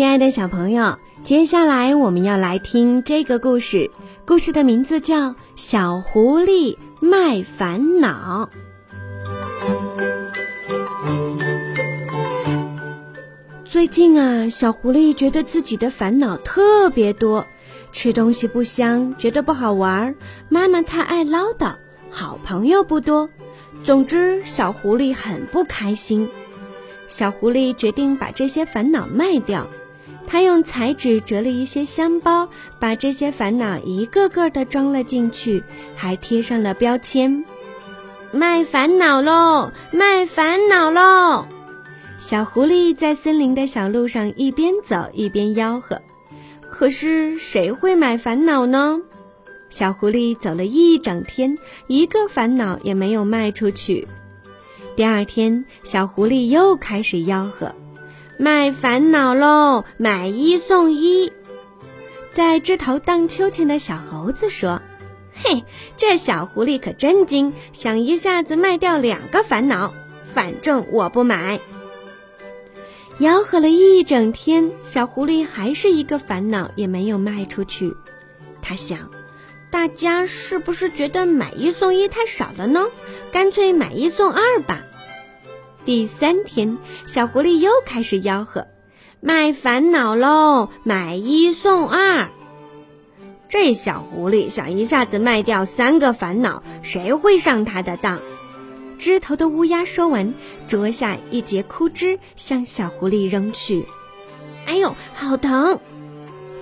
亲爱的小朋友，接下来我们要来听这个故事，故事的名字叫《小狐狸卖烦恼》。最近啊，小狐狸觉得自己的烦恼特别多，吃东西不香，觉得不好玩，妈妈太爱唠叨，好朋友不多，总之，小狐狸很不开心。小狐狸决定把这些烦恼卖掉。他用彩纸折了一些香包，把这些烦恼一个个的装了进去，还贴上了标签：“卖烦恼喽，卖烦恼喽！”小狐狸在森林的小路上一边走一边吆喝。可是谁会买烦恼呢？小狐狸走了一整天，一个烦恼也没有卖出去。第二天，小狐狸又开始吆喝。卖烦恼喽！买一送一。在枝头荡秋千的小猴子说：“嘿，这小狐狸可真精，想一下子卖掉两个烦恼。反正我不买。”吆喝了一整天，小狐狸还是一个烦恼也没有卖出去。他想，大家是不是觉得买一送一太少了呢？干脆买一送二吧。第三天，小狐狸又开始吆喝：“卖烦恼喽，买一送二。”这小狐狸想一下子卖掉三个烦恼，谁会上他的当？枝头的乌鸦说完，啄下一截枯枝，向小狐狸扔去。“哎呦，好疼！”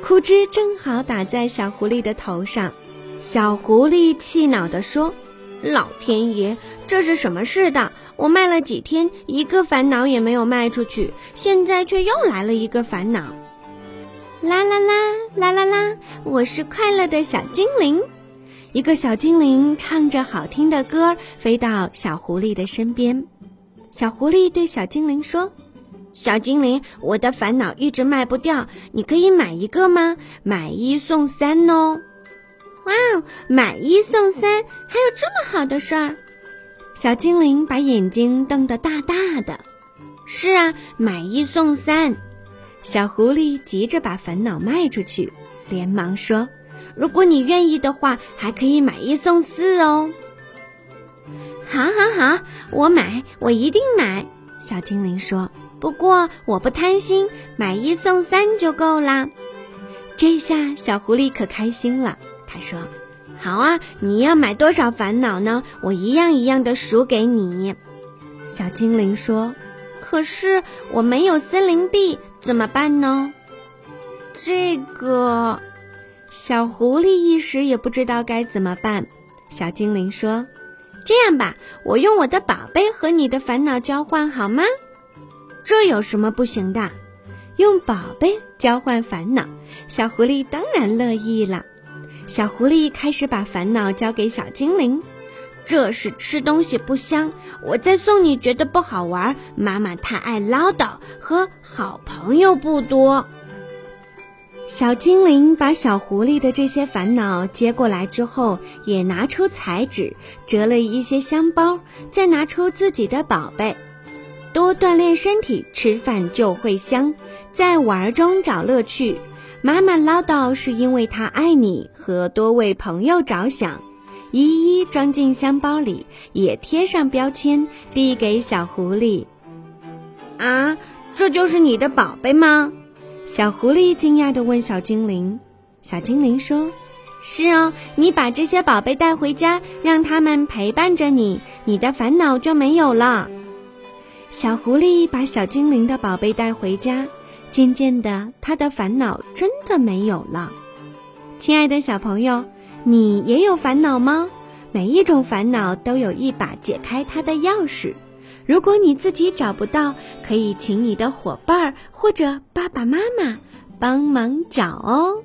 枯枝正好打在小狐狸的头上。小狐狸气恼地说。老天爷，这是什么世道？我卖了几天，一个烦恼也没有卖出去，现在却又来了一个烦恼。啦啦啦啦啦啦！我是快乐的小精灵。一个小精灵唱着好听的歌，飞到小狐狸的身边。小狐狸对小精灵说：“小精灵，我的烦恼一直卖不掉，你可以买一个吗？买一送三哦。”哇哦！买一送三，还有这么好的事儿！小精灵把眼睛瞪得大大的。是啊，买一送三。小狐狸急着把烦恼卖出去，连忙说：“如果你愿意的话，还可以买一送四哦。”好，好，好，我买，我一定买。小精灵说：“不过我不贪心，买一送三就够啦。”这下小狐狸可开心了。他说：“好啊，你要买多少烦恼呢？我一样一样的数给你。”小精灵说：“可是我没有森林币，怎么办呢？”这个小狐狸一时也不知道该怎么办。小精灵说：“这样吧，我用我的宝贝和你的烦恼交换好吗？这有什么不行的？用宝贝交换烦恼，小狐狸当然乐意了。”小狐狸开始把烦恼交给小精灵，这是吃东西不香，我再送你觉得不好玩，妈妈太爱唠叨，和好朋友不多。小精灵把小狐狸的这些烦恼接过来之后，也拿出彩纸折了一些香包，再拿出自己的宝贝，多锻炼身体，吃饭就会香，在玩中找乐趣。妈妈唠叨是因为她爱你和多为朋友着想，一一装进箱包里，也贴上标签，递给小狐狸。啊，这就是你的宝贝吗？小狐狸惊讶地问小精灵。小精灵说：“是哦，你把这些宝贝带回家，让他们陪伴着你，你的烦恼就没有了。”小狐狸把小精灵的宝贝带回家。渐渐的，他的烦恼真的没有了。亲爱的小朋友，你也有烦恼吗？每一种烦恼都有一把解开它的钥匙。如果你自己找不到，可以请你的伙伴儿或者爸爸妈妈帮忙找哦。